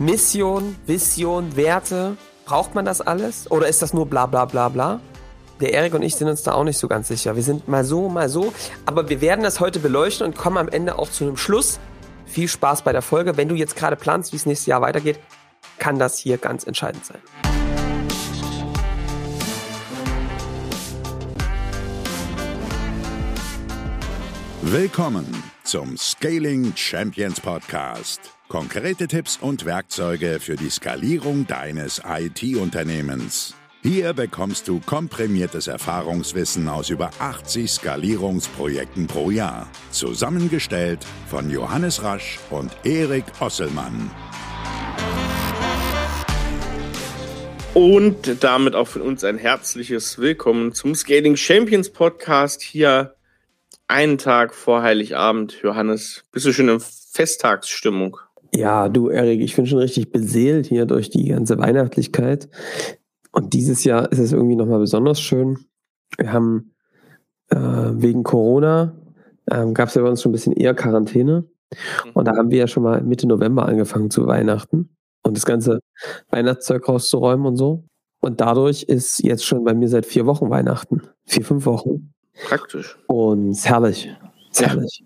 Mission, Vision, Werte, braucht man das alles? Oder ist das nur bla bla bla bla? Der Erik und ich sind uns da auch nicht so ganz sicher. Wir sind mal so, mal so. Aber wir werden das heute beleuchten und kommen am Ende auch zu einem Schluss. Viel Spaß bei der Folge. Wenn du jetzt gerade planst, wie es nächstes Jahr weitergeht, kann das hier ganz entscheidend sein. Willkommen zum Scaling Champions Podcast. Konkrete Tipps und Werkzeuge für die Skalierung deines IT-Unternehmens. Hier bekommst du komprimiertes Erfahrungswissen aus über 80 Skalierungsprojekten pro Jahr. Zusammengestellt von Johannes Rasch und Erik Osselmann. Und damit auch von uns ein herzliches Willkommen zum Scaling Champions Podcast hier einen Tag vor Heiligabend, Johannes. Bist du schon in Festtagsstimmung? Ja, du, Erik, ich bin schon richtig beseelt hier durch die ganze Weihnachtlichkeit. Und dieses Jahr ist es irgendwie nochmal besonders schön. Wir haben äh, wegen Corona, ähm, gab es ja bei uns schon ein bisschen eher Quarantäne. Und da haben wir ja schon mal Mitte November angefangen zu Weihnachten und das ganze Weihnachtszeug rauszuräumen und so. Und dadurch ist jetzt schon bei mir seit vier Wochen Weihnachten. Vier, fünf Wochen. Praktisch. Und es ist herrlich. Es ist ja. herrlich.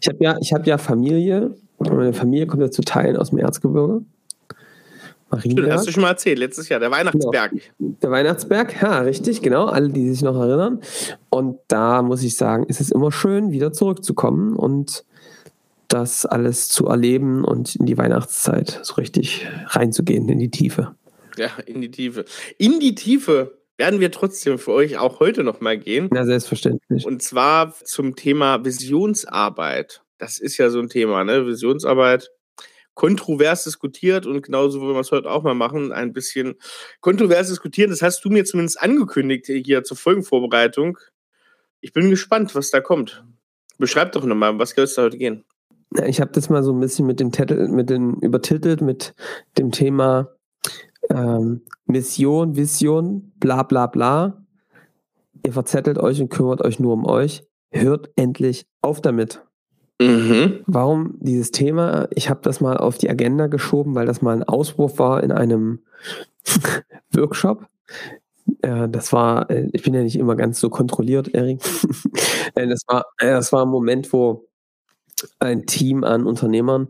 Ich habe ja, hab ja Familie. Meine Familie kommt ja zu Teilen aus dem Erzgebirge. Marienberg. hast du schon mal erzählt, letztes Jahr, der Weihnachtsberg. Genau. Der Weihnachtsberg, ja, richtig, genau, alle, die sich noch erinnern. Und da muss ich sagen, ist es immer schön, wieder zurückzukommen und das alles zu erleben und in die Weihnachtszeit so richtig reinzugehen, in die Tiefe. Ja, in die Tiefe. In die Tiefe werden wir trotzdem für euch auch heute nochmal gehen. Ja, selbstverständlich. Und zwar zum Thema Visionsarbeit. Das ist ja so ein Thema, ne? Visionsarbeit. Kontrovers diskutiert und genauso wollen wir es heute auch mal machen, ein bisschen kontrovers diskutieren. Das hast du mir zumindest angekündigt hier zur Folgenvorbereitung. Ich bin gespannt, was da kommt. Beschreib doch nochmal, was soll es da heute gehen? Ich habe das mal so ein bisschen mit dem Titel, mit den übertitelt mit dem Thema ähm, Mission, Vision, bla bla bla. Ihr verzettelt euch und kümmert euch nur um euch. Hört endlich auf damit. Mhm. Warum dieses Thema? Ich habe das mal auf die Agenda geschoben, weil das mal ein Auswurf war in einem Workshop. Äh, das war, äh, ich bin ja nicht immer ganz so kontrolliert, Erik. das, war, äh, das war ein Moment, wo ein Team an Unternehmern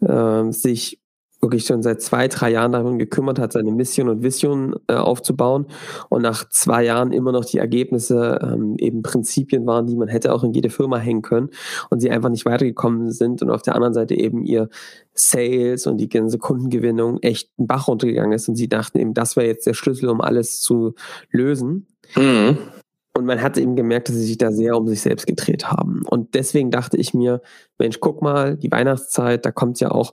äh, sich wirklich schon seit zwei, drei Jahren darum gekümmert hat, seine Mission und Vision äh, aufzubauen und nach zwei Jahren immer noch die Ergebnisse ähm, eben Prinzipien waren, die man hätte auch in jede Firma hängen können und sie einfach nicht weitergekommen sind und auf der anderen Seite eben ihr Sales und die ganze Kundengewinnung echt einen Bach runtergegangen ist und sie dachten eben, das wäre jetzt der Schlüssel, um alles zu lösen. Mhm. Und man hat eben gemerkt, dass sie sich da sehr um sich selbst gedreht haben. Und deswegen dachte ich mir, Mensch, guck mal, die Weihnachtszeit, da kommt ja auch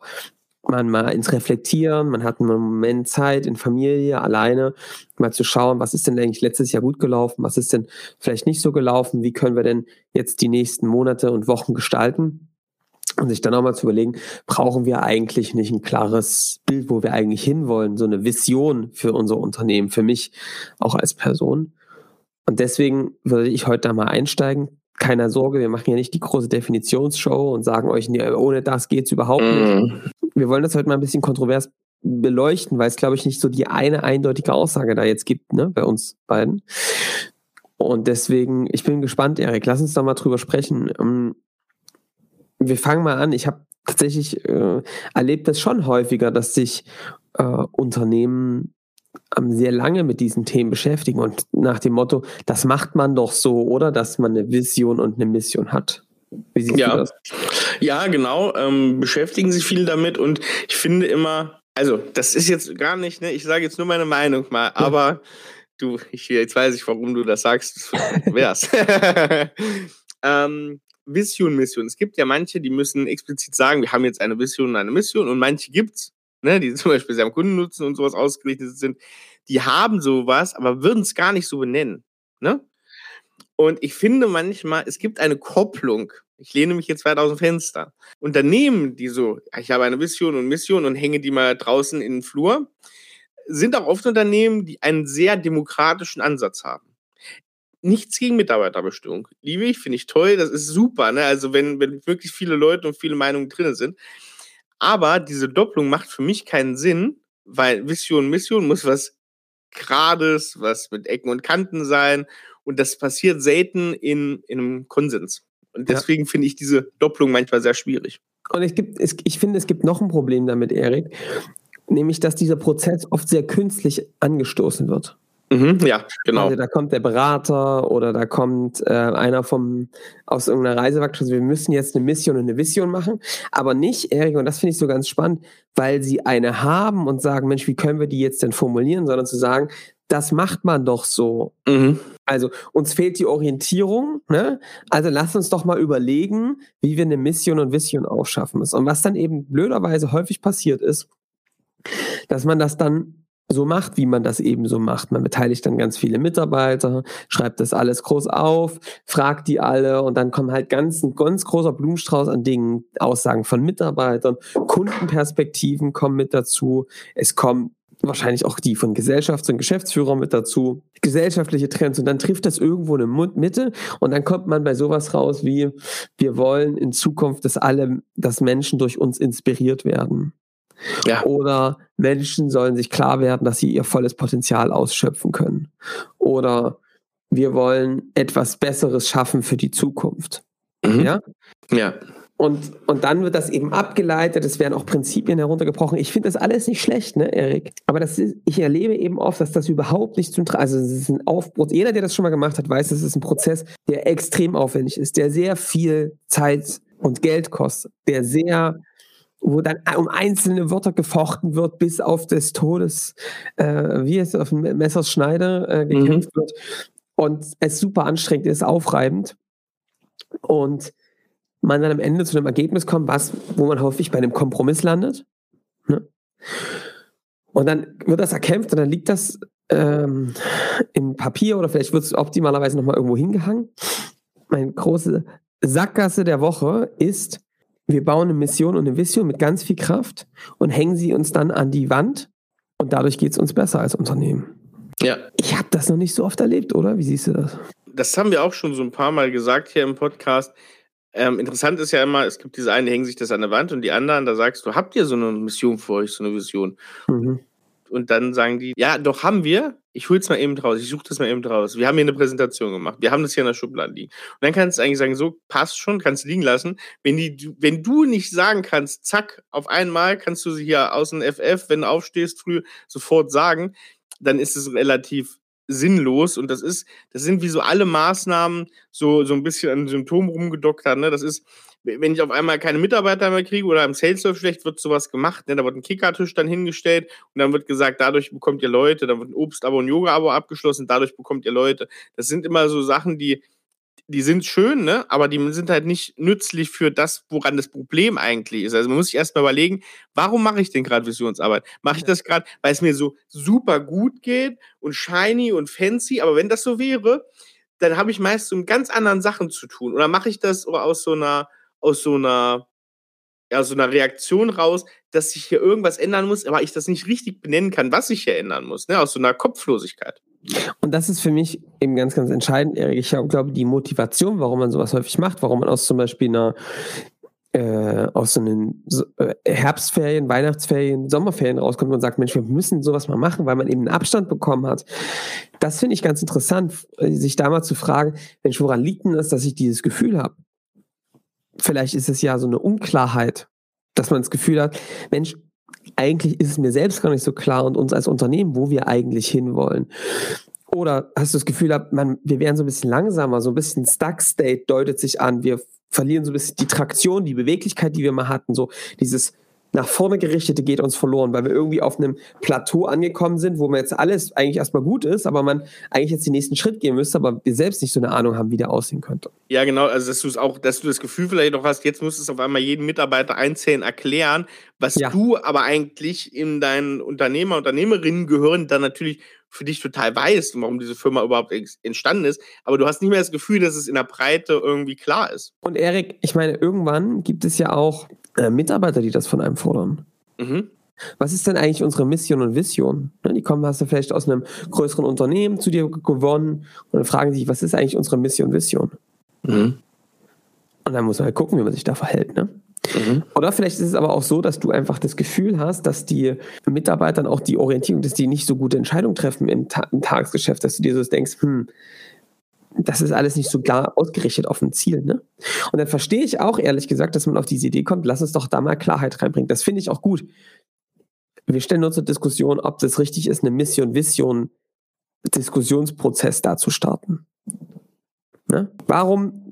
man mal ins Reflektieren, man hat einen Moment Zeit in Familie, alleine, mal zu schauen, was ist denn eigentlich letztes Jahr gut gelaufen, was ist denn vielleicht nicht so gelaufen, wie können wir denn jetzt die nächsten Monate und Wochen gestalten und sich dann auch mal zu überlegen, brauchen wir eigentlich nicht ein klares Bild, wo wir eigentlich hinwollen, so eine Vision für unser Unternehmen, für mich auch als Person. Und deswegen würde ich heute da mal einsteigen, keine Sorge, wir machen ja nicht die große Definitionsshow und sagen euch, nee, ohne das geht's überhaupt nicht. Mhm. Wir wollen das heute mal ein bisschen kontrovers beleuchten, weil es, glaube ich, nicht so die eine eindeutige Aussage da jetzt gibt, ne, bei uns beiden. Und deswegen, ich bin gespannt, Erik, lass uns da mal drüber sprechen. Ähm, wir fangen mal an. Ich habe tatsächlich äh, erlebt das schon häufiger, dass sich äh, Unternehmen sehr lange mit diesen Themen beschäftigen und nach dem Motto, das macht man doch so, oder dass man eine Vision und eine Mission hat. Wie siehst ja. du das? Ja, genau. Ähm, beschäftigen sich viel damit und ich finde immer, also das ist jetzt gar nicht, ne, ich sage jetzt nur meine Meinung mal, ja. aber du, ich, jetzt weiß ich, warum du das sagst, wär's. ähm, Vision, Mission. Es gibt ja manche, die müssen explizit sagen, wir haben jetzt eine Vision und eine Mission und manche gibt's, ne, die zum Beispiel sehr am Kundennutzen und sowas ausgerichtet sind, die haben sowas, aber würden es gar nicht so benennen. Ne? Und ich finde manchmal, es gibt eine Kopplung. Ich lehne mich jetzt weit aus dem Fenster. Unternehmen, die so, ich habe eine Vision und Mission und hänge die mal draußen in den Flur, sind auch oft Unternehmen, die einen sehr demokratischen Ansatz haben. Nichts gegen Mitarbeiterbestimmung. Liebe ich, finde ich toll, das ist super. Ne? Also wenn, wenn wirklich viele Leute und viele Meinungen drin sind. Aber diese Doppelung macht für mich keinen Sinn, weil Vision, Mission muss was Gerades, was mit Ecken und Kanten sein. Und das passiert selten in, in einem Konsens. Und deswegen ja. finde ich diese Doppelung manchmal sehr schwierig. Und es gibt, es, ich finde, es gibt noch ein Problem damit, Erik, nämlich, dass dieser Prozess oft sehr künstlich angestoßen wird. Mhm, ja, genau. Also da kommt der Berater oder da kommt äh, einer vom aus irgendeiner Reisewagschule. Wir müssen jetzt eine Mission und eine Vision machen, aber nicht, Erik, und das finde ich so ganz spannend, weil sie eine haben und sagen, Mensch, wie können wir die jetzt denn formulieren, sondern zu sagen, das macht man doch so. Mhm. Also uns fehlt die Orientierung, ne? Also lass uns doch mal überlegen, wie wir eine Mission und Vision aufschaffen müssen. Und was dann eben blöderweise häufig passiert ist, dass man das dann so macht, wie man das eben so macht. Man beteiligt dann ganz viele Mitarbeiter, schreibt das alles groß auf, fragt die alle und dann kommt halt ganz ein ganz großer Blumenstrauß an Dingen, Aussagen von Mitarbeitern, Kundenperspektiven kommen mit dazu, es kommen wahrscheinlich auch die von Gesellschafts- und Geschäftsführern mit dazu, gesellschaftliche Trends und dann trifft das irgendwo eine Mitte und dann kommt man bei sowas raus wie, wir wollen in Zukunft, dass alle, dass Menschen durch uns inspiriert werden. Ja. Oder Menschen sollen sich klar werden, dass sie ihr volles Potenzial ausschöpfen können. Oder wir wollen etwas Besseres schaffen für die Zukunft. Mhm. Ja? Ja. Und, und dann wird das eben abgeleitet, es werden auch Prinzipien heruntergebrochen. Ich finde das alles nicht schlecht, ne, Erik? Aber das ist, ich erlebe eben oft, dass das überhaupt nicht zum Also es ist ein Aufbruch. Jeder, der das schon mal gemacht hat, weiß, es ist ein Prozess, der extrem aufwendig ist, der sehr viel Zeit und Geld kostet, der sehr wo dann um einzelne Wörter gefochten wird, bis auf des Todes, äh, wie es auf dem Messerschneider äh, gekämpft mhm. wird. Und es super anstrengend ist, aufreibend. Und man dann am Ende zu einem Ergebnis kommt, was, wo man häufig bei einem Kompromiss landet. Ne? Und dann wird das erkämpft und dann liegt das ähm, im Papier oder vielleicht wird es optimalerweise nochmal irgendwo hingehangen. Meine große Sackgasse der Woche ist, wir bauen eine Mission und eine Vision mit ganz viel Kraft und hängen sie uns dann an die Wand und dadurch geht es uns besser als Unternehmen. Ja. Ich habe das noch nicht so oft erlebt, oder? Wie siehst du das? Das haben wir auch schon so ein paar Mal gesagt hier im Podcast. Ähm, interessant ist ja immer, es gibt diese einen, die hängen sich das an der Wand und die anderen, da sagst du, habt ihr so eine Mission für euch, so eine Vision? Mhm. Und dann sagen die, ja, doch haben wir. Ich hol's mal eben raus. Ich suche das mal eben raus. Wir haben hier eine Präsentation gemacht. Wir haben das hier in der Schublade liegen. Und dann kannst du eigentlich sagen, so passt schon, kannst liegen lassen. Wenn die, wenn du nicht sagen kannst, zack, auf einmal kannst du sie hier aus dem FF, wenn du aufstehst, früh sofort sagen, dann ist es relativ sinnlos und das ist, das sind wie so alle Maßnahmen so, so ein bisschen an Symptomen rumgedoktert, ne? Das ist, wenn ich auf einmal keine Mitarbeiter mehr kriege oder im Sales läuft schlecht, wird sowas gemacht. Ne? Da wird ein Kickertisch dann hingestellt und dann wird gesagt, dadurch bekommt ihr Leute, dann wird ein Obst-Abo und Yoga-Abo abgeschlossen, dadurch bekommt ihr Leute. Das sind immer so Sachen, die, die sind schön, ne? aber die sind halt nicht nützlich für das, woran das Problem eigentlich ist. Also man muss sich erstmal überlegen, warum mache ich denn gerade Visionsarbeit? Mache ich das gerade, weil es mir so super gut geht und shiny und fancy, aber wenn das so wäre, dann habe ich meist so mit ganz anderen Sachen zu tun. Oder mache ich das aus so einer aus so einer, ja, so einer Reaktion raus, dass sich hier irgendwas ändern muss, aber ich das nicht richtig benennen kann, was sich hier ändern muss, ne? aus so einer Kopflosigkeit. Und das ist für mich eben ganz, ganz entscheidend, Erik. Ich glaube, die Motivation, warum man sowas häufig macht, warum man aus zum Beispiel einer äh, aus so einen äh, Herbstferien, Weihnachtsferien, Sommerferien rauskommt und sagt, Mensch, wir müssen sowas mal machen, weil man eben einen Abstand bekommen hat. Das finde ich ganz interessant, sich da mal zu fragen, Mensch, woran liegt denn das, dass ich dieses Gefühl habe? Vielleicht ist es ja so eine Unklarheit, dass man das Gefühl hat, Mensch, eigentlich ist es mir selbst gar nicht so klar und uns als Unternehmen, wo wir eigentlich hinwollen. Oder hast du das Gefühl, man, wir werden so ein bisschen langsamer, so ein bisschen Stuck State deutet sich an. Wir verlieren so ein bisschen die Traktion, die Beweglichkeit, die wir mal hatten. So dieses nach vorne gerichtete geht uns verloren, weil wir irgendwie auf einem Plateau angekommen sind, wo man jetzt alles eigentlich erstmal gut ist, aber man eigentlich jetzt den nächsten Schritt gehen müsste, aber wir selbst nicht so eine Ahnung haben, wie der aussehen könnte. Ja, genau, also dass du es auch, dass du das Gefühl vielleicht noch hast, jetzt musst du es auf einmal jedem Mitarbeiter einzeln erklären, was ja. du aber eigentlich in deinen Unternehmer, Unternehmerinnen gehören, dann natürlich für dich total weißt, warum diese Firma überhaupt entstanden ist, aber du hast nicht mehr das Gefühl, dass es in der Breite irgendwie klar ist. Und Erik, ich meine, irgendwann gibt es ja auch äh, Mitarbeiter, die das von einem fordern. Mhm. Was ist denn eigentlich unsere Mission und Vision? Ne, die kommen, hast du vielleicht aus einem größeren Unternehmen zu dir gewonnen und dann fragen sich, was ist eigentlich unsere Mission und Vision? Mhm. Und dann muss man halt gucken, wie man sich da verhält. Ne? Mhm. Oder vielleicht ist es aber auch so, dass du einfach das Gefühl hast, dass die Mitarbeitern auch die Orientierung, dass die nicht so gute Entscheidungen treffen im, Ta im Tagesgeschäft, dass du dir so denkst, hm, das ist alles nicht so klar ausgerichtet auf ein Ziel. Ne? Und dann verstehe ich auch ehrlich gesagt, dass man auf diese Idee kommt, lass uns doch da mal Klarheit reinbringen. Das finde ich auch gut. Wir stellen uns zur Diskussion, ob das richtig ist, eine Mission-Vision Diskussionsprozess da zu starten. Ne? Warum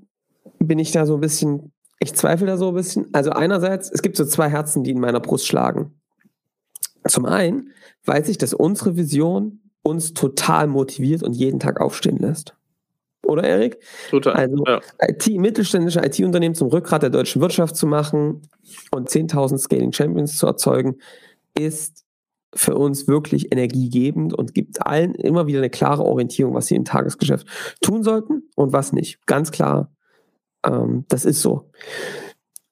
bin ich da so ein bisschen, ich zweifle da so ein bisschen. Also einerseits, es gibt so zwei Herzen, die in meiner Brust schlagen. Zum einen weiß ich, dass unsere Vision uns total motiviert und jeden Tag aufstehen lässt. Oder Erik? Total. Also ja. IT, mittelständische IT-Unternehmen zum Rückgrat der deutschen Wirtschaft zu machen und 10.000 Scaling Champions zu erzeugen, ist für uns wirklich energiegebend und gibt allen immer wieder eine klare Orientierung, was sie im Tagesgeschäft tun sollten und was nicht. Ganz klar, ähm, das ist so.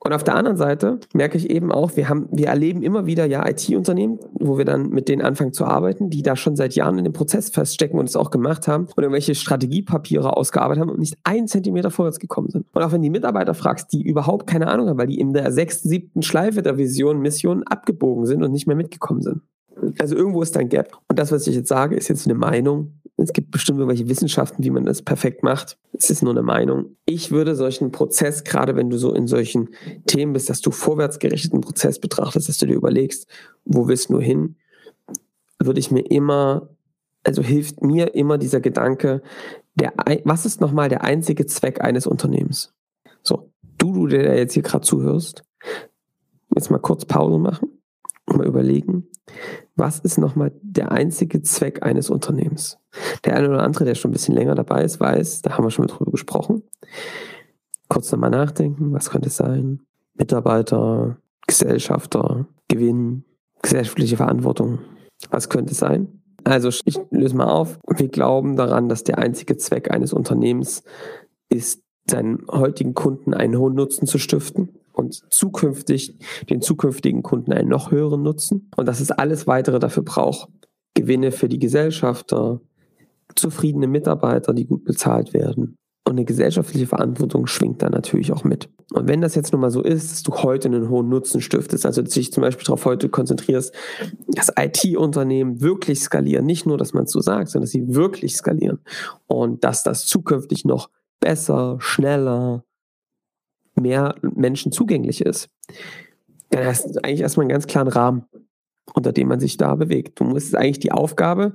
Und auf der anderen Seite merke ich eben auch, wir haben, wir erleben immer wieder ja IT-Unternehmen, wo wir dann mit denen anfangen zu arbeiten, die da schon seit Jahren in dem Prozess feststecken und es auch gemacht haben und irgendwelche Strategiepapiere ausgearbeitet haben und nicht einen Zentimeter vorwärts gekommen sind. Und auch wenn die Mitarbeiter fragst, die überhaupt keine Ahnung haben, weil die in der sechsten, siebten Schleife der Vision, Mission abgebogen sind und nicht mehr mitgekommen sind. Also irgendwo ist ein Gap. Und das, was ich jetzt sage, ist jetzt eine Meinung. Es gibt bestimmt irgendwelche Wissenschaften, wie man das perfekt macht. Es ist nur eine Meinung. Ich würde solchen Prozess, gerade wenn du so in solchen Themen bist, dass du vorwärtsgerichteten Prozess betrachtest, dass du dir überlegst, wo willst du hin, würde ich mir immer, also hilft mir immer dieser Gedanke, der, was ist nochmal der einzige Zweck eines Unternehmens? So, du, du, der jetzt hier gerade zuhörst, jetzt mal kurz Pause machen mal überlegen, was ist nochmal der einzige Zweck eines Unternehmens? Der eine oder andere, der schon ein bisschen länger dabei ist, weiß, da haben wir schon mal drüber gesprochen. Kurz nochmal nachdenken, was könnte es sein? Mitarbeiter, Gesellschafter, Gewinn, gesellschaftliche Verantwortung. Was könnte es sein? Also ich löse mal auf. Wir glauben daran, dass der einzige Zweck eines Unternehmens ist, seinen heutigen Kunden einen hohen Nutzen zu stiften und zukünftig den zukünftigen Kunden einen noch höheren Nutzen und dass es alles weitere dafür braucht. Gewinne für die Gesellschafter, zufriedene Mitarbeiter, die gut bezahlt werden. Und eine gesellschaftliche Verantwortung schwingt da natürlich auch mit. Und wenn das jetzt nun mal so ist, dass du heute einen hohen Nutzen stiftest, also dich zum Beispiel darauf heute konzentrierst, dass IT-Unternehmen wirklich skalieren, nicht nur, dass man es so sagt, sondern dass sie wirklich skalieren und dass das zukünftig noch besser, schneller, mehr Menschen zugänglich ist, dann hast du eigentlich erstmal einen ganz klaren Rahmen, unter dem man sich da bewegt. Du musst eigentlich die Aufgabe,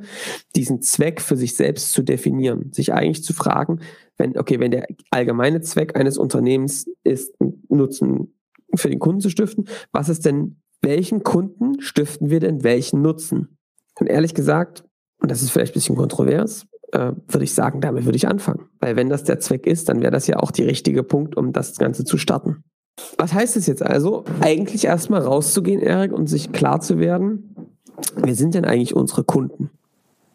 diesen Zweck für sich selbst zu definieren, sich eigentlich zu fragen, wenn, okay, wenn der allgemeine Zweck eines Unternehmens ist, Nutzen für den Kunden zu stiften, was ist denn, welchen Kunden stiften wir denn welchen Nutzen? Und ehrlich gesagt, und das ist vielleicht ein bisschen kontrovers, äh, würde ich sagen, damit würde ich anfangen. Weil wenn das der Zweck ist, dann wäre das ja auch der richtige Punkt, um das Ganze zu starten. Was heißt es jetzt also? Eigentlich erstmal rauszugehen, Erik, und sich klar zu werden, wer sind denn eigentlich unsere Kunden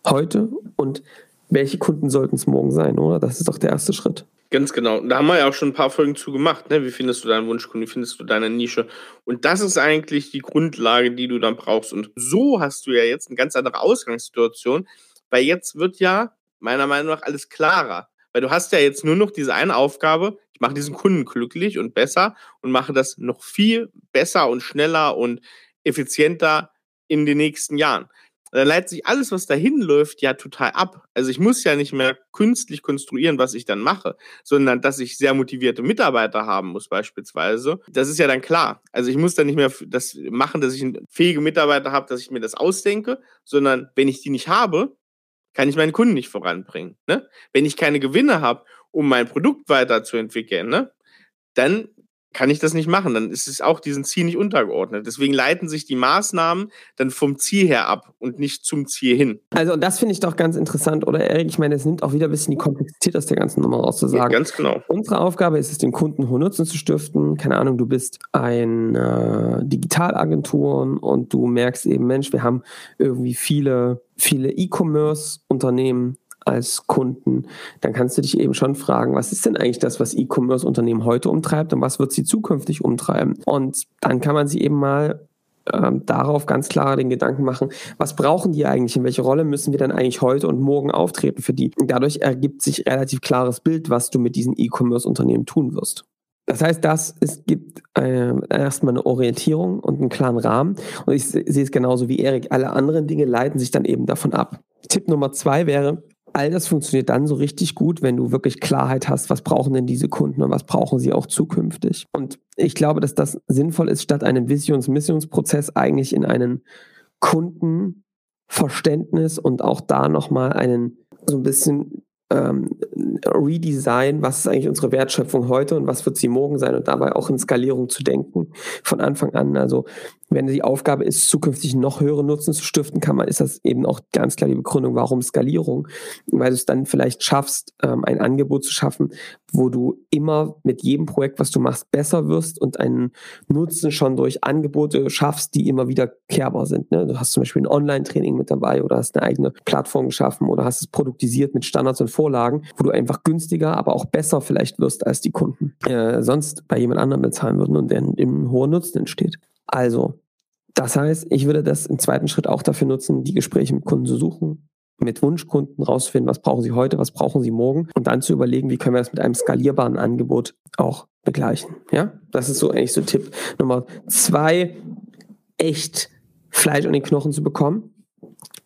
heute und welche Kunden sollten es morgen sein, oder? Das ist doch der erste Schritt. Ganz genau. Da haben wir ja auch schon ein paar Folgen zu gemacht. Ne? Wie findest du deinen Wunschkunden? Wie findest du deine Nische? Und das ist eigentlich die Grundlage, die du dann brauchst. Und so hast du ja jetzt eine ganz andere Ausgangssituation, weil jetzt wird ja meiner Meinung nach alles klarer. Weil du hast ja jetzt nur noch diese eine Aufgabe, ich mache diesen Kunden glücklich und besser und mache das noch viel besser und schneller und effizienter in den nächsten Jahren. Dann leitet sich alles, was dahin läuft, ja total ab. Also ich muss ja nicht mehr künstlich konstruieren, was ich dann mache, sondern dass ich sehr motivierte Mitarbeiter haben muss beispielsweise. Das ist ja dann klar. Also ich muss dann nicht mehr das machen, dass ich fähige Mitarbeiter habe, dass ich mir das ausdenke, sondern wenn ich die nicht habe, kann ich meinen Kunden nicht voranbringen. Ne? Wenn ich keine Gewinne habe, um mein Produkt weiterzuentwickeln, ne? dann kann ich das nicht machen. Dann ist es auch diesen Ziel nicht untergeordnet. Deswegen leiten sich die Maßnahmen dann vom Ziel her ab und nicht zum Ziel hin. Also, das finde ich doch ganz interessant, oder Erik? Ich meine, es nimmt auch wieder ein bisschen die Komplexität aus der ganzen Nummer rauszusagen. Ja, ganz genau. Unsere Aufgabe ist es, den Kunden hohen Nutzen zu stiften. Keine Ahnung, du bist ein äh, Digitalagentur und du merkst eben, Mensch, wir haben irgendwie viele viele E-Commerce-Unternehmen als Kunden, dann kannst du dich eben schon fragen, was ist denn eigentlich das, was E-Commerce-Unternehmen heute umtreibt und was wird sie zukünftig umtreiben? Und dann kann man sich eben mal ähm, darauf ganz klar den Gedanken machen, was brauchen die eigentlich, in welche Rolle müssen wir dann eigentlich heute und morgen auftreten für die? Und dadurch ergibt sich relativ klares Bild, was du mit diesen E-Commerce-Unternehmen tun wirst. Das heißt, das, es gibt äh, erstmal eine Orientierung und einen klaren Rahmen. Und ich sehe es genauso wie Erik. Alle anderen Dinge leiten sich dann eben davon ab. Tipp Nummer zwei wäre, all das funktioniert dann so richtig gut, wenn du wirklich Klarheit hast, was brauchen denn diese Kunden und was brauchen sie auch zukünftig. Und ich glaube, dass das sinnvoll ist, statt einem Visions-Missionsprozess eigentlich in einen Kundenverständnis und auch da nochmal einen so ein bisschen ähm, Redesign, was ist eigentlich unsere Wertschöpfung heute und was wird sie morgen sein und dabei auch in Skalierung zu denken von Anfang an. Also wenn die Aufgabe ist, zukünftig noch höhere Nutzen zu stiften, kann man, ist das eben auch ganz klar die Begründung, warum Skalierung, weil du es dann vielleicht schaffst, ähm, ein Angebot zu schaffen, wo du immer mit jedem Projekt, was du machst, besser wirst und einen Nutzen schon durch Angebote schaffst, die immer wieder kehrbar sind. Ne? Du hast zum Beispiel ein Online-Training mit dabei oder hast eine eigene Plattform geschaffen oder hast es produktisiert mit Standards und Vorlagen, wo du einfach günstiger, aber auch besser vielleicht wirst, als die Kunden äh, sonst bei jemand anderem bezahlen würden und der im hoher Nutzen entsteht. Also, das heißt, ich würde das im zweiten Schritt auch dafür nutzen, die Gespräche mit Kunden zu suchen, mit Wunschkunden rauszufinden, was brauchen sie heute, was brauchen sie morgen und dann zu überlegen, wie können wir das mit einem skalierbaren Angebot auch begleichen. Ja, das ist so eigentlich so Tipp Nummer zwei, echt Fleisch an den Knochen zu bekommen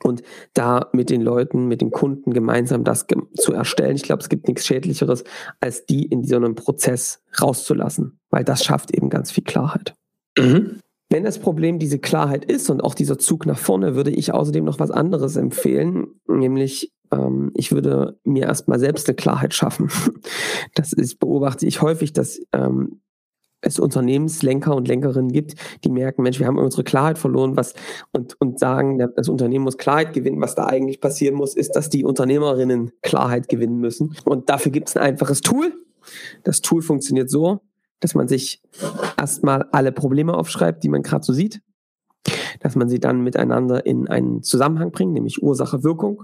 und da mit den Leuten, mit den Kunden gemeinsam das zu erstellen. Ich glaube, es gibt nichts Schädlicheres, als die in so einem Prozess rauszulassen, weil das schafft eben ganz viel Klarheit. Mhm. Wenn das Problem diese Klarheit ist und auch dieser Zug nach vorne, würde ich außerdem noch was anderes empfehlen, nämlich ähm, ich würde mir erstmal selbst eine Klarheit schaffen. Das ist, beobachte ich häufig, dass ähm, es Unternehmenslenker und Lenkerinnen gibt, die merken, Mensch, wir haben unsere Klarheit verloren, was und, und sagen, das Unternehmen muss Klarheit gewinnen. Was da eigentlich passieren muss, ist, dass die Unternehmerinnen Klarheit gewinnen müssen. Und dafür gibt es ein einfaches Tool. Das Tool funktioniert so, dass man sich erstmal alle Probleme aufschreibt, die man gerade so sieht, dass man sie dann miteinander in einen Zusammenhang bringt, nämlich Ursache-Wirkung,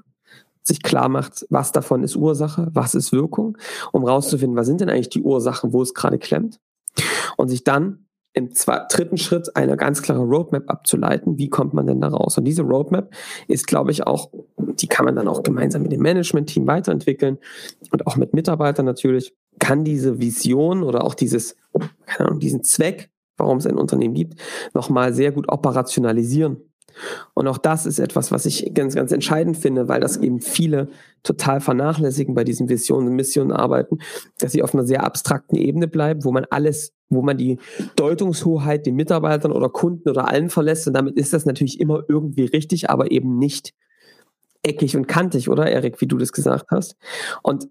sich klar macht, was davon ist Ursache, was ist Wirkung, um rauszufinden, was sind denn eigentlich die Ursachen, wo es gerade klemmt und sich dann im dritten Schritt eine ganz klare Roadmap abzuleiten. Wie kommt man denn da raus? Und diese Roadmap ist, glaube ich, auch, die kann man dann auch gemeinsam mit dem Management-Team weiterentwickeln und auch mit Mitarbeitern natürlich. Kann diese Vision oder auch dieses, keine Ahnung, diesen Zweck, warum es ein Unternehmen gibt, nochmal sehr gut operationalisieren. Und auch das ist etwas, was ich ganz, ganz entscheidend finde, weil das eben viele total vernachlässigen bei diesen Visionen und Missionen arbeiten, dass sie auf einer sehr abstrakten Ebene bleiben, wo man alles, wo man die Deutungshoheit den Mitarbeitern oder Kunden oder allen verlässt. Und damit ist das natürlich immer irgendwie richtig, aber eben nicht eckig und kantig, oder Erik, wie du das gesagt hast. Und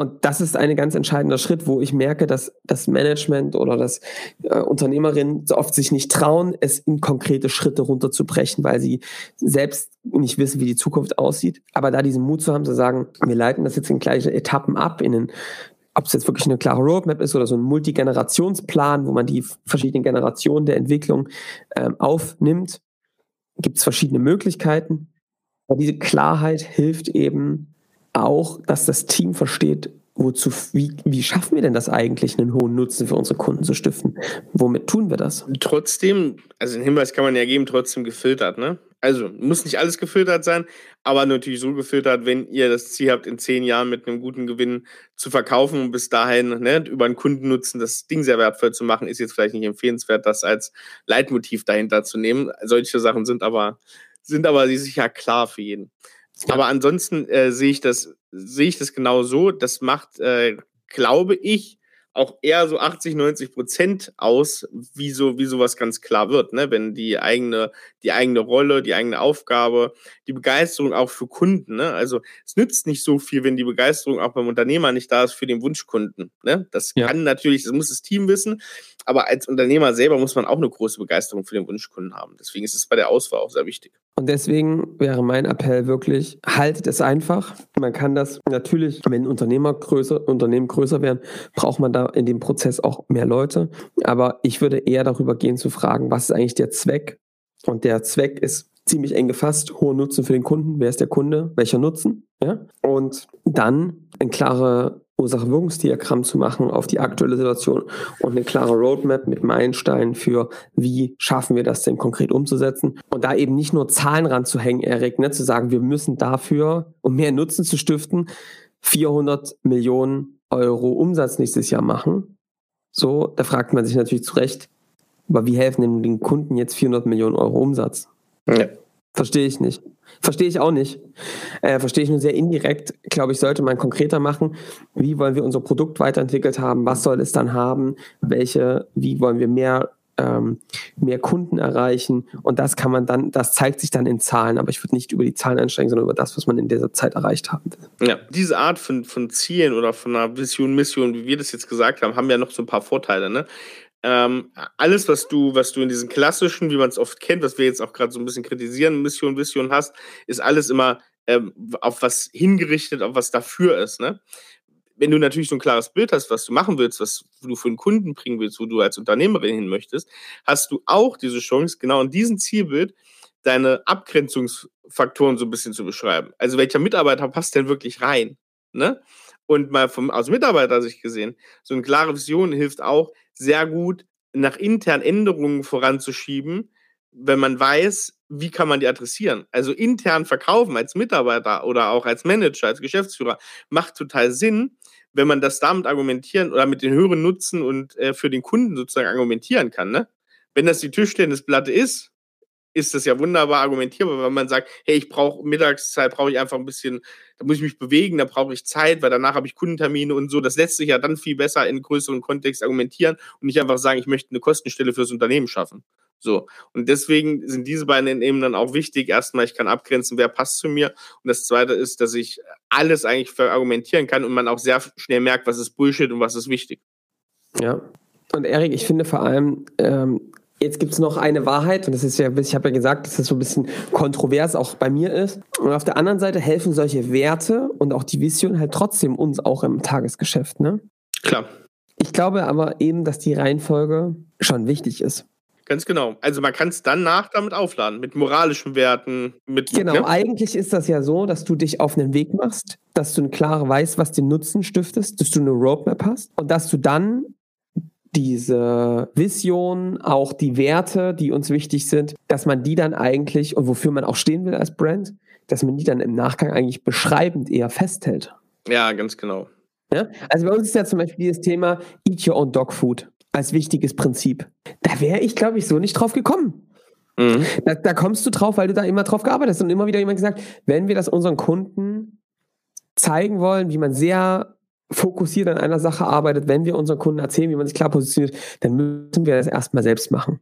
und das ist ein ganz entscheidender Schritt, wo ich merke, dass das Management oder das äh, Unternehmerinnen so oft sich nicht trauen, es in konkrete Schritte runterzubrechen, weil sie selbst nicht wissen, wie die Zukunft aussieht. Aber da diesen Mut zu haben, zu sagen, wir leiten das jetzt in gleiche Etappen ab, in einen ob es jetzt wirklich eine klare Roadmap ist oder so ein Multigenerationsplan, wo man die verschiedenen Generationen der Entwicklung ähm, aufnimmt, gibt es verschiedene Möglichkeiten. Aber diese Klarheit hilft eben, auch, dass das Team versteht, wozu, wie, wie schaffen wir denn das eigentlich, einen hohen Nutzen für unsere Kunden zu stiften? Womit tun wir das? Trotzdem, also den Hinweis kann man ja geben, trotzdem gefiltert, ne? Also muss nicht alles gefiltert sein, aber natürlich so gefiltert, wenn ihr das Ziel habt, in zehn Jahren mit einem guten Gewinn zu verkaufen und bis dahin ne, über einen Kundennutzen das Ding sehr wertvoll zu machen, ist jetzt vielleicht nicht empfehlenswert, das als Leitmotiv dahinter zu nehmen. Solche Sachen sind aber, sind aber sicher klar für jeden. Ja. Aber ansonsten äh, sehe ich das, sehe ich das genau so. Das macht, äh, glaube ich, auch eher so 80, 90 Prozent aus, wie so, wie sowas ganz klar wird, ne? Wenn die eigene, die eigene Rolle, die eigene Aufgabe, die Begeisterung auch für Kunden, ne? Also es nützt nicht so viel, wenn die Begeisterung auch beim Unternehmer nicht da ist für den Wunschkunden. Ne? Das ja. kann natürlich, das muss das Team wissen, aber als Unternehmer selber muss man auch eine große Begeisterung für den Wunschkunden haben. Deswegen ist es bei der Auswahl auch sehr wichtig. Und deswegen wäre mein Appell wirklich, haltet es einfach. Man kann das natürlich, wenn Unternehmer größer, Unternehmen größer werden, braucht man da in dem Prozess auch mehr Leute. Aber ich würde eher darüber gehen zu fragen, was ist eigentlich der Zweck? Und der Zweck ist ziemlich eng gefasst, hoher Nutzen für den Kunden. Wer ist der Kunde? Welcher Nutzen? Ja? Und dann ein klare Ursache-Wirkungsdiagramm zu machen auf die aktuelle Situation und eine klare Roadmap mit Meilensteinen für, wie schaffen wir das denn konkret umzusetzen. Und da eben nicht nur Zahlen ranzuhängen, Erik, ne, zu sagen, wir müssen dafür, um mehr Nutzen zu stiften, 400 Millionen Euro Umsatz nächstes Jahr machen, So, da fragt man sich natürlich zu Recht, aber wie helfen denn den Kunden jetzt 400 Millionen Euro Umsatz? Ja. Verstehe ich nicht. Verstehe ich auch nicht. Äh, verstehe ich nur sehr indirekt. Glaube ich, sollte man konkreter machen. Wie wollen wir unser Produkt weiterentwickelt haben? Was soll es dann haben? Welche, wie wollen wir mehr, ähm, mehr Kunden erreichen? Und das kann man dann, das zeigt sich dann in Zahlen. Aber ich würde nicht über die Zahlen einsteigen, sondern über das, was man in dieser Zeit erreicht will. Ja, diese Art von, von Zielen oder von einer Vision, Mission, wie wir das jetzt gesagt haben, haben ja noch so ein paar Vorteile. Ne? Ähm, alles, was du, was du in diesen klassischen, wie man es oft kennt, was wir jetzt auch gerade so ein bisschen kritisieren, Mission, Vision hast, ist alles immer ähm, auf was hingerichtet, auf was dafür ist. Ne? Wenn du natürlich so ein klares Bild hast, was du machen willst, was du für einen Kunden bringen willst, wo du als Unternehmerin hin möchtest, hast du auch diese Chance, genau in diesem Zielbild deine Abgrenzungsfaktoren so ein bisschen zu beschreiben. Also welcher Mitarbeiter passt denn wirklich rein? Ne? Und mal vom, aus Mitarbeitersicht gesehen, so eine klare Vision hilft auch, sehr gut nach internen Änderungen voranzuschieben, wenn man weiß, wie kann man die adressieren. Also intern verkaufen als Mitarbeiter oder auch als Manager, als Geschäftsführer macht total Sinn, wenn man das damit argumentieren oder mit den höheren Nutzen und äh, für den Kunden sozusagen argumentieren kann. Ne? Wenn das die Tischtennisplatte ist, ist das ja wunderbar argumentierbar, wenn man sagt, hey, ich brauche Mittagszeit, brauche ich einfach ein bisschen, da muss ich mich bewegen, da brauche ich Zeit, weil danach habe ich Kundentermine und so. Das lässt sich ja dann viel besser in größeren Kontext argumentieren und nicht einfach sagen, ich möchte eine Kostenstelle fürs Unternehmen schaffen. So. Und deswegen sind diese beiden eben dann auch wichtig. Erstmal, ich kann abgrenzen, wer passt zu mir. Und das zweite ist, dass ich alles eigentlich verargumentieren kann und man auch sehr schnell merkt, was ist Bullshit und was ist wichtig. Ja. Und Erik, ich finde vor allem, ähm, Jetzt gibt es noch eine Wahrheit, und das ist ja, ich habe ja gesagt, dass das so ein bisschen kontrovers auch bei mir ist. Und auf der anderen Seite helfen solche Werte und auch die Vision halt trotzdem uns auch im Tagesgeschäft, ne? Klar. Ich glaube aber eben, dass die Reihenfolge schon wichtig ist. Ganz genau. Also man kann es dann nach damit aufladen, mit moralischen Werten, mit. Genau, ja? eigentlich ist das ja so, dass du dich auf einen Weg machst, dass du eine klare weißt, was den Nutzen stiftest, dass du eine Roadmap hast und dass du dann diese Vision, auch die Werte, die uns wichtig sind, dass man die dann eigentlich und wofür man auch stehen will als Brand, dass man die dann im Nachgang eigentlich beschreibend eher festhält. Ja, ganz genau. Ja? Also bei uns ist ja zum Beispiel dieses Thema Eat Your Own Dog Food als wichtiges Prinzip. Da wäre ich, glaube ich, so nicht drauf gekommen. Mhm. Da, da, kommst du drauf, weil du da immer drauf gearbeitet hast und immer wieder jemand gesagt, wenn wir das unseren Kunden zeigen wollen, wie man sehr fokussiert an einer Sache arbeitet, wenn wir unseren Kunden erzählen, wie man sich klar positioniert, dann müssen wir das erstmal selbst machen.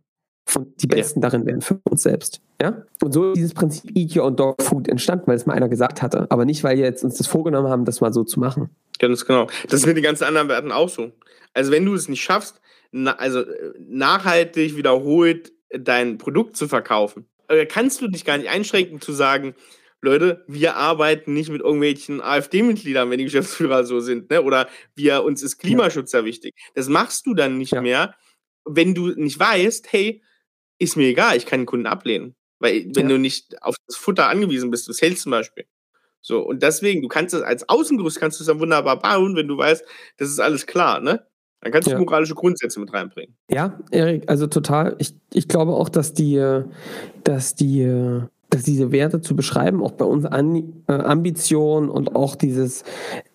Und die Besten ja. darin werden für uns selbst. Ja? Und so ist dieses Prinzip Eat Your Own Dog Food entstanden, weil es mal einer gesagt hatte. Aber nicht, weil wir jetzt uns das vorgenommen haben, das mal so zu machen. Ganz genau. Das ist mit den ganzen anderen Werten auch so. Also wenn du es nicht schaffst, na, also nachhaltig wiederholt dein Produkt zu verkaufen, äh, kannst du dich gar nicht einschränken zu sagen, Leute, wir arbeiten nicht mit irgendwelchen AfD-Mitgliedern, wenn die Geschäftsführer so sind, ne? Oder wir, uns ist Klimaschutz ja wichtig. Das machst du dann nicht ja. mehr, wenn du nicht weißt, hey, ist mir egal, ich kann den Kunden ablehnen. Weil, wenn ja. du nicht auf das Futter angewiesen bist, du Sales zum Beispiel. So, und deswegen, du kannst das als Außengerüst kannst du es dann wunderbar bauen, wenn du weißt, das ist alles klar, ne? Dann kannst du ja. moralische Grundsätze mit reinbringen. Ja, Erik, also total. Ich, ich glaube auch, dass die, dass die dass diese Werte zu beschreiben, auch bei uns An äh, Ambition und auch dieses,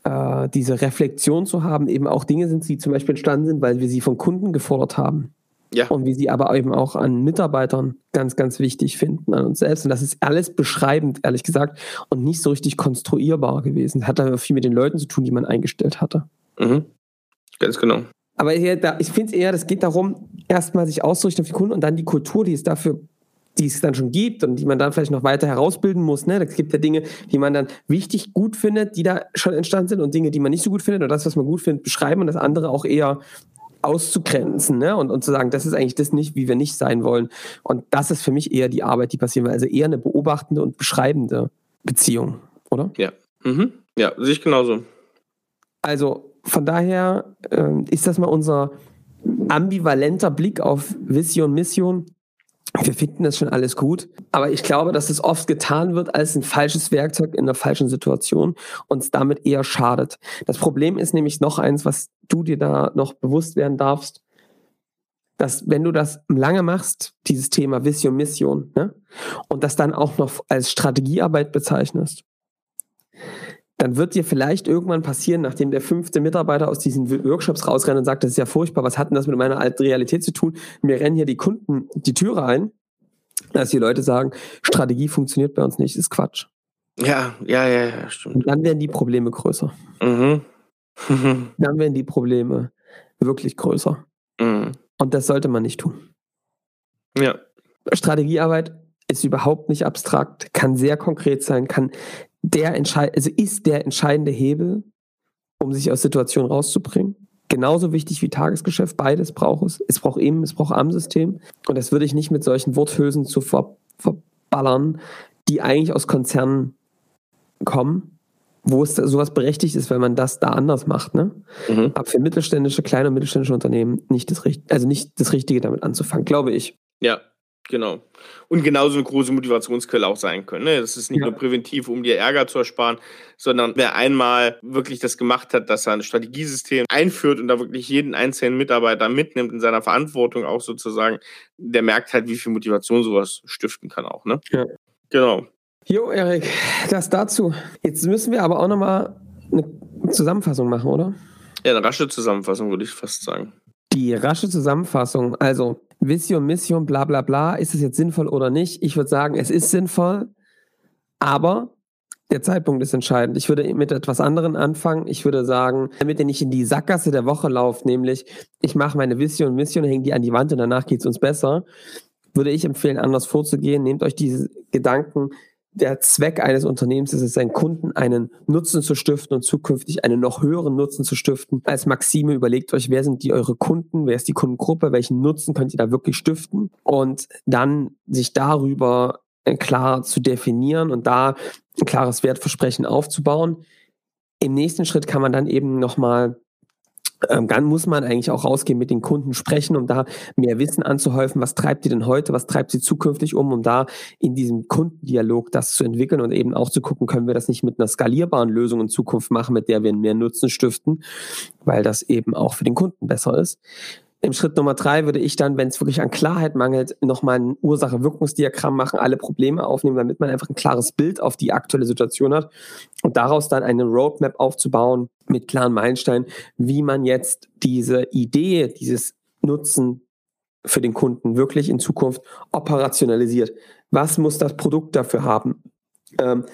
äh, diese Reflexion zu haben, eben auch Dinge sind, die zum Beispiel entstanden sind, weil wir sie von Kunden gefordert haben. Ja. Und wie sie aber eben auch an Mitarbeitern ganz, ganz wichtig finden, an uns selbst. Und das ist alles beschreibend, ehrlich gesagt, und nicht so richtig konstruierbar gewesen. Hat aber viel mit den Leuten zu tun, die man eingestellt hatte. Mhm. Ganz genau. Aber ich finde es eher, das geht darum, erstmal sich auszurichten auf die Kunden und dann die Kultur, die es dafür die es dann schon gibt und die man dann vielleicht noch weiter herausbilden muss. Ne? Es gibt ja Dinge, die man dann wichtig gut findet, die da schon entstanden sind und Dinge, die man nicht so gut findet oder das, was man gut findet, beschreiben und das andere auch eher auszugrenzen ne? und, und zu sagen, das ist eigentlich das nicht, wie wir nicht sein wollen. Und das ist für mich eher die Arbeit, die passieren will. Also eher eine beobachtende und beschreibende Beziehung, oder? Ja, mhm. ja, sehe ich genauso. Also von daher äh, ist das mal unser ambivalenter Blick auf Vision, Mission wir finden das schon alles gut, aber ich glaube, dass es oft getan wird als ein falsches Werkzeug in einer falschen Situation und damit eher schadet. Das Problem ist nämlich noch eins, was du dir da noch bewusst werden darfst, dass wenn du das lange machst, dieses Thema Vision, Mission, ne, und das dann auch noch als Strategiearbeit bezeichnest, dann wird dir vielleicht irgendwann passieren, nachdem der fünfte Mitarbeiter aus diesen Workshops rausrennt und sagt, das ist ja furchtbar, was hat denn das mit meiner alten Realität zu tun? Mir rennen hier die Kunden die Türe ein, dass die Leute sagen, Strategie funktioniert bei uns nicht, ist Quatsch. Ja, ja, ja, ja stimmt. Und dann werden die Probleme größer. Mhm. dann werden die Probleme wirklich größer. mhm. Und das sollte man nicht tun. Ja. Strategiearbeit ist überhaupt nicht abstrakt, kann sehr konkret sein, kann der entscheid also ist der entscheidende Hebel, um sich aus Situationen rauszubringen. Genauso wichtig wie Tagesgeschäft, beides braucht es. Es braucht eben, es braucht am System. Und das würde ich nicht mit solchen Worthülsen zu ver verballern, die eigentlich aus Konzernen kommen, wo es sowas berechtigt ist, wenn man das da anders macht. Ne? Mhm. Aber für mittelständische, kleine und mittelständische Unternehmen nicht das, also nicht das Richtige damit anzufangen, glaube ich. Ja, genau. Und genauso eine große Motivationsquelle auch sein können. Ne? Das ist nicht Ja. nur präventiv, um dir Ärger zu ersparen, sondern wer einmal wirklich das gemacht hat, dass er ein Strategiesystem einführt und da wirklich jeden einzelnen Mitarbeiter mitnimmt in seiner Verantwortung auch sozusagen, der merkt halt, wie viel Motivation sowas stiften kann auch. Ne? Ja. Genau. Jo, Erik, das dazu. Jetzt müssen wir aber auch nochmal eine Zusammenfassung machen, oder? Ja, eine rasche Zusammenfassung würde ich fast sagen. Die rasche Zusammenfassung, also Vision, Mission, bla bla bla, ist es jetzt sinnvoll oder nicht? Ich würde sagen, es ist sinnvoll, aber der Zeitpunkt ist entscheidend. Ich würde mit etwas anderem anfangen. Ich würde sagen, damit ihr nicht in die Sackgasse der Woche lauft, nämlich ich mache meine Vision, Mission, hänge die an die Wand und danach geht es uns besser, würde ich empfehlen, anders vorzugehen. Nehmt euch diese Gedanken, der Zweck eines Unternehmens ist es, seinen Kunden einen Nutzen zu stiften und zukünftig einen noch höheren Nutzen zu stiften. Als Maxime überlegt euch, wer sind die eure Kunden, wer ist die Kundengruppe, welchen Nutzen könnt ihr da wirklich stiften und dann sich darüber äh, klar zu definieren und da ein klares Wertversprechen aufzubauen. Im nächsten Schritt kann man dann eben nochmal dann muss man eigentlich auch rausgehen, mit den Kunden sprechen, um da mehr Wissen anzuhäufen. Was treibt die denn heute? Was treibt sie zukünftig um? Um da in diesem Kundendialog das zu entwickeln und eben auch zu gucken, können wir das nicht mit einer skalierbaren Lösung in Zukunft machen, mit der wir mehr Nutzen stiften, weil das eben auch für den Kunden besser ist. Im Schritt Nummer drei würde ich dann, wenn es wirklich an Klarheit mangelt, nochmal ein Ursache-Wirkungsdiagramm machen, alle Probleme aufnehmen, damit man einfach ein klares Bild auf die aktuelle Situation hat und daraus dann eine Roadmap aufzubauen mit klaren Meilensteinen, wie man jetzt diese Idee, dieses Nutzen für den Kunden wirklich in Zukunft operationalisiert. Was muss das Produkt dafür haben? Ähm,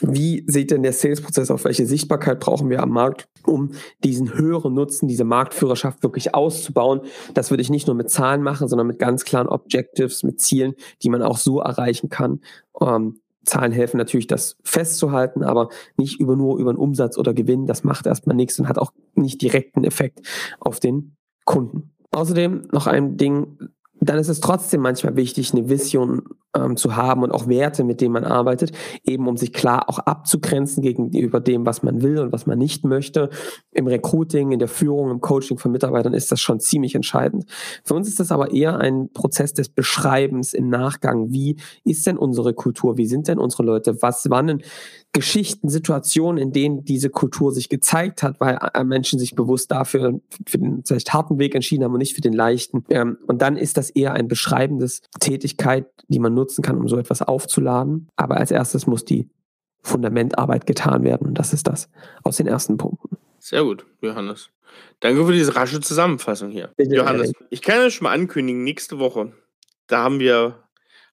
wie sieht denn der Sales-Prozess auf? Welche Sichtbarkeit brauchen wir am Markt, um diesen höheren Nutzen, diese Marktführerschaft wirklich auszubauen? Das würde ich nicht nur mit Zahlen machen, sondern mit ganz klaren Objectives, mit Zielen, die man auch so erreichen kann. Ähm, Zahlen helfen natürlich, das festzuhalten, aber nicht über nur über einen Umsatz oder Gewinn. Das macht erstmal nichts und hat auch nicht direkten Effekt auf den Kunden. Außerdem noch ein Ding, dann ist es trotzdem manchmal wichtig, eine Vision ähm, zu haben und auch Werte, mit denen man arbeitet, eben um sich klar auch abzugrenzen gegenüber dem, was man will und was man nicht möchte. Im Recruiting, in der Führung, im Coaching von Mitarbeitern ist das schon ziemlich entscheidend. Für uns ist das aber eher ein Prozess des Beschreibens im Nachgang. Wie ist denn unsere Kultur? Wie sind denn unsere Leute? Was waren denn Geschichten, Situationen, in denen diese Kultur sich gezeigt hat, weil Menschen sich bewusst dafür für den vielleicht harten Weg entschieden haben und nicht für den leichten. Ähm, und dann ist das eher ein beschreibendes Tätigkeit, die man nutzen kann, um so etwas aufzuladen. Aber als erstes muss die Fundamentarbeit getan werden. Und das ist das aus den ersten Punkten. Sehr gut, Johannes. Danke für diese rasche Zusammenfassung hier. Bitte, Johannes, Erik. ich kann ja schon mal ankündigen, nächste Woche, da haben wir,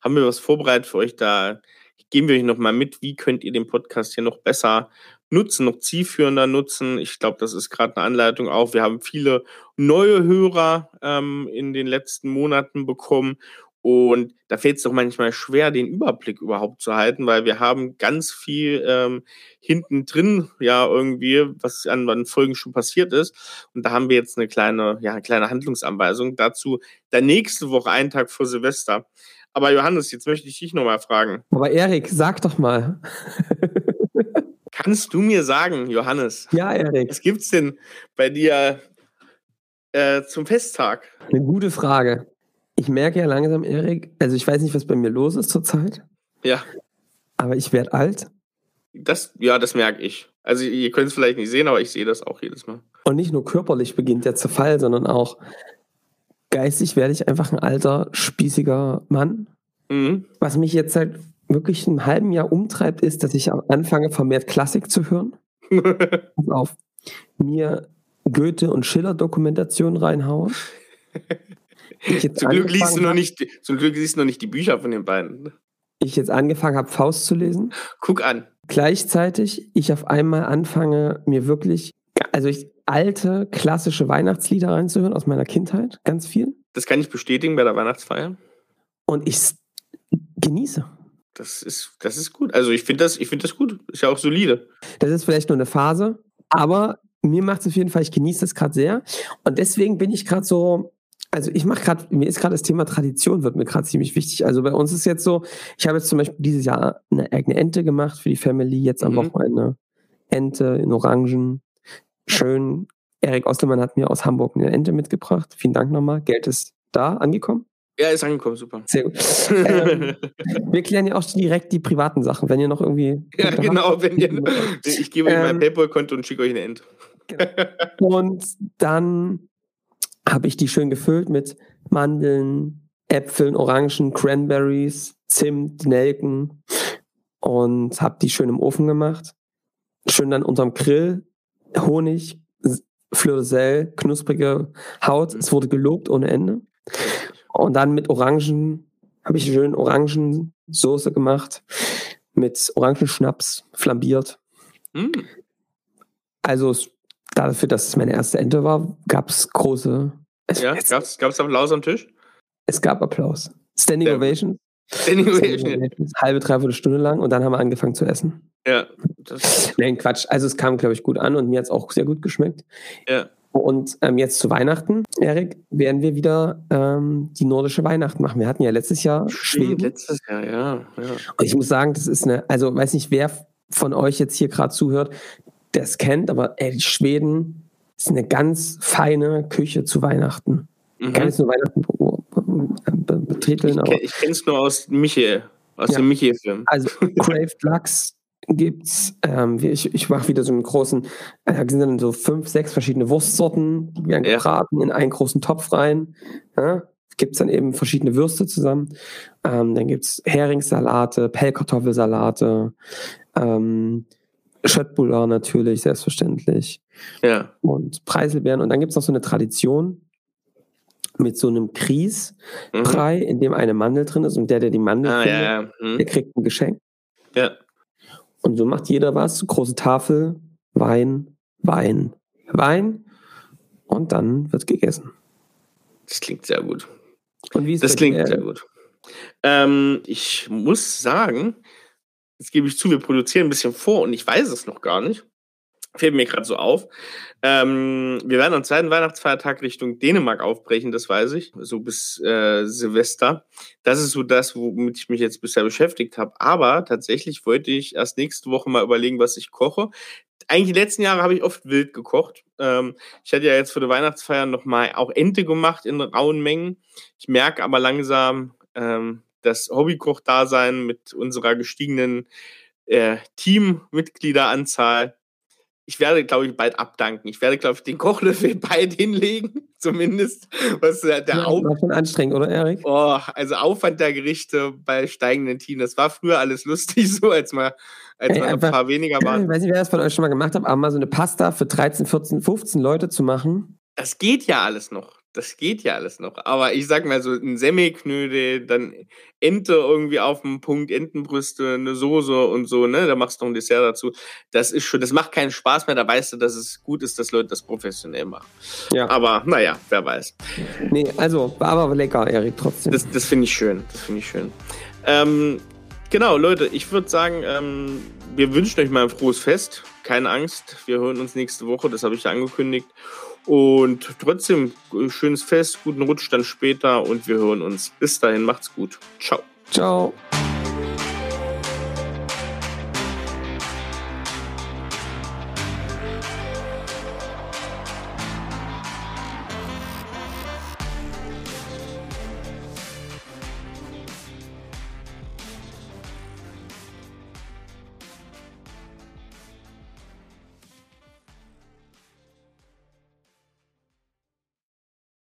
haben wir was vorbereitet für euch. Da geben wir euch nochmal mit, wie könnt ihr den Podcast hier noch besser nutzen, noch zielführender nutzen. Ich glaube, das ist gerade eine Anleitung auch. Wir haben viele neue Hörer ähm, in den letzten Monaten bekommen. Und da fällt es doch manchmal schwer, den Überblick überhaupt zu halten, weil wir haben ganz viel ähm, hinten drin, ja, irgendwie, was an, an Folgen schon passiert ist. Und da haben wir jetzt eine kleine, ja, eine kleine Handlungsanweisung dazu. Der nächste Woche, einen Tag vor Silvester. Aber Johannes, jetzt möchte ich dich nochmal fragen. Aber Erik, sag doch mal. Kannst du mir sagen, Johannes, ja, Erik, was gibt's denn bei dir äh, zum Festtag? eine gute Frage. Ich merke ja langsam, Erik, also ich weiß nicht, was bei mir los ist zurzeit, Ja, aber ich werde alt. das, ja, das merke ich. Also ihr könnt es vielleicht nicht sehen, aber ich sehe das auch jedes Mal. Und nicht nur körperlich beginnt der Zerfall, sondern auch geistig werde ich einfach ein alter, spießiger Mann. Mhm. Was mich jetzt seit wirklich einem halben Jahr umtreibt, ist, dass ich anfange, vermehrt Klassik zu hören. pass auf, mir Goethe- und Schiller-Dokumentation reinhaue. zum, Glück liest du noch nicht, zum Glück liest du noch nicht die Bücher von den beiden. Ich jetzt angefangen habe, Faust zu lesen. Guck an. Gleichzeitig ich auf einmal anfange, mir wirklich, also ich alte, klassische Weihnachtslieder reinzuhören aus meiner Kindheit, ganz viel. Das kann ich bestätigen bei der Weihnachtsfeier. Und ich genieße. Das ist, das ist gut. Also ich finde das, ich finde das gut. Ist ja auch solide. Das ist vielleicht nur eine Phase, aber mir macht es auf jeden Fall, ich genieße das gerade sehr. Und deswegen bin ich gerade so, also ich mache gerade, mir ist gerade das Thema Tradition, wird mir gerade ziemlich wichtig. Also bei uns ist jetzt so, ich habe jetzt zum Beispiel dieses Jahr eine eigene Ente gemacht für die Family, jetzt am mhm. Wochenende. Ente in Orangen. Schön. Erik Ostermann hat mir aus Hamburg eine Ente mitgebracht. Vielen Dank nochmal. Geld ist da angekommen. Ja, ist angekommen, super. Sehr gut. ähm, wir klären ja auch direkt die privaten Sachen, wenn ihr noch irgendwie. Ja, genau, wenn ihr. Ich gebe euch ähm, mein PayPal-Konto und schicke euch eine Ente. Genau. Und dann habe ich die schön gefüllt mit Mandeln, Äpfeln, Orangen, Cranberries, Zimt, Nelken und habe die schön im Ofen gemacht. Schön dann unterm Grill, Honig, Fleur de Sel, knusprige Haut. Es wurde gelobt ohne Ende. Und dann mit Orangen habe ich schön Orangensoße gemacht mit Orangenschnaps flambiert. Mm. Also dafür, dass es meine erste Ente war, gab es große. ja, gab es Applaus am Tisch? Es gab Applaus. Standing Sehr Ovation. Standing Ovation. Halbe, dreiviertel Stunde lang und dann haben wir angefangen zu essen. Ja. Nein, Quatsch. Also es kam, glaube ich, gut an und mir hat es auch sehr gut geschmeckt. Ja. Und ähm, jetzt zu Weihnachten, Erik, werden wir wieder ähm, die nordische Weihnachten machen. Wir hatten ja letztes Jahr Schweden. Letztes Jahr, ja, ja. Und ich muss sagen, das ist eine, also weiß nicht, wer von euch jetzt hier gerade zuhört, der es kennt, aber ey, die Schweden ist eine ganz feine Küche zu Weihnachten. Mhm. Ich kann jetzt nur Weihnachten betiteln. Ich, ich kenne es nur aus Michael, aus ja. dem Michael-Film. Also Craved Lachs gibt's. Ähm, ich ich mache wieder so einen großen, äh, da sind dann so fünf, sechs verschiedene Wurstsorten, die werden ja. gebraten in einen großen Topf rein. Ja? Gibt es dann eben verschiedene Würste zusammen. Ähm, dann gibt es Heringssalate, Pellkartoffelsalate, ähm, Schöttbullar natürlich, selbstverständlich. Ja. Und Preiselbeeren. Und dann gibt es noch so eine Tradition mit so einem Grießbrei, mhm. in dem eine Mandel drin ist. Und der, der die Mandel ah, findet, ja, ja. Mhm. der kriegt ein Geschenk. Ja. Und so macht jeder was. Große Tafel, Wein, Wein, Wein. Und dann wird gegessen. Das klingt sehr gut. Und wie ist das? Das klingt sehr gut. Ähm, ich muss sagen, jetzt gebe ich zu, wir produzieren ein bisschen vor und ich weiß es noch gar nicht. Fällt mir gerade so auf. Ähm, wir werden am zweiten Weihnachtsfeiertag Richtung Dänemark aufbrechen, das weiß ich, so bis äh, Silvester. Das ist so das, womit ich mich jetzt bisher beschäftigt habe. Aber tatsächlich wollte ich erst nächste Woche mal überlegen, was ich koche. Eigentlich die letzten Jahre habe ich oft wild gekocht. Ähm, ich hatte ja jetzt für die Weihnachtsfeier nochmal auch Ente gemacht in rauen Mengen. Ich merke aber langsam, ähm, das Hobbykoch-Dasein mit unserer gestiegenen äh, Teammitgliederanzahl. Ich werde, glaube ich, bald abdanken. Ich werde, glaube ich, den Kochlöffel bald hinlegen, zumindest. Was der ja, Auf schon anstrengend, oder, Erik? Oh, also Aufwand der Gerichte bei steigenden Teams. Das war früher alles lustig, so als mal, als hey, einfach, ein paar weniger waren. Ich weiß nicht, wer das von euch schon mal gemacht hat, aber mal so eine Pasta für 13, 14, 15 Leute zu machen. Das geht ja alles noch das geht ja alles noch. Aber ich sag mal so ein Semmelknödel, dann Ente irgendwie auf dem Punkt, Entenbrüste, eine Soße und so, ne? Da machst du noch ein Dessert dazu. Das ist schon, das macht keinen Spaß mehr. Da weißt du, dass es gut ist, dass Leute das professionell machen. Ja. Aber naja, wer weiß. Nee, also, war aber lecker, Erik, trotzdem. Das, das finde ich schön. Das finde ich schön. Ähm, genau, Leute, ich würde sagen, ähm, wir wünschen euch mal ein frohes Fest. Keine Angst, wir hören uns nächste Woche, das habe ich ja angekündigt. Und trotzdem, schönes Fest, guten Rutsch dann später und wir hören uns. Bis dahin, macht's gut. Ciao. Ciao.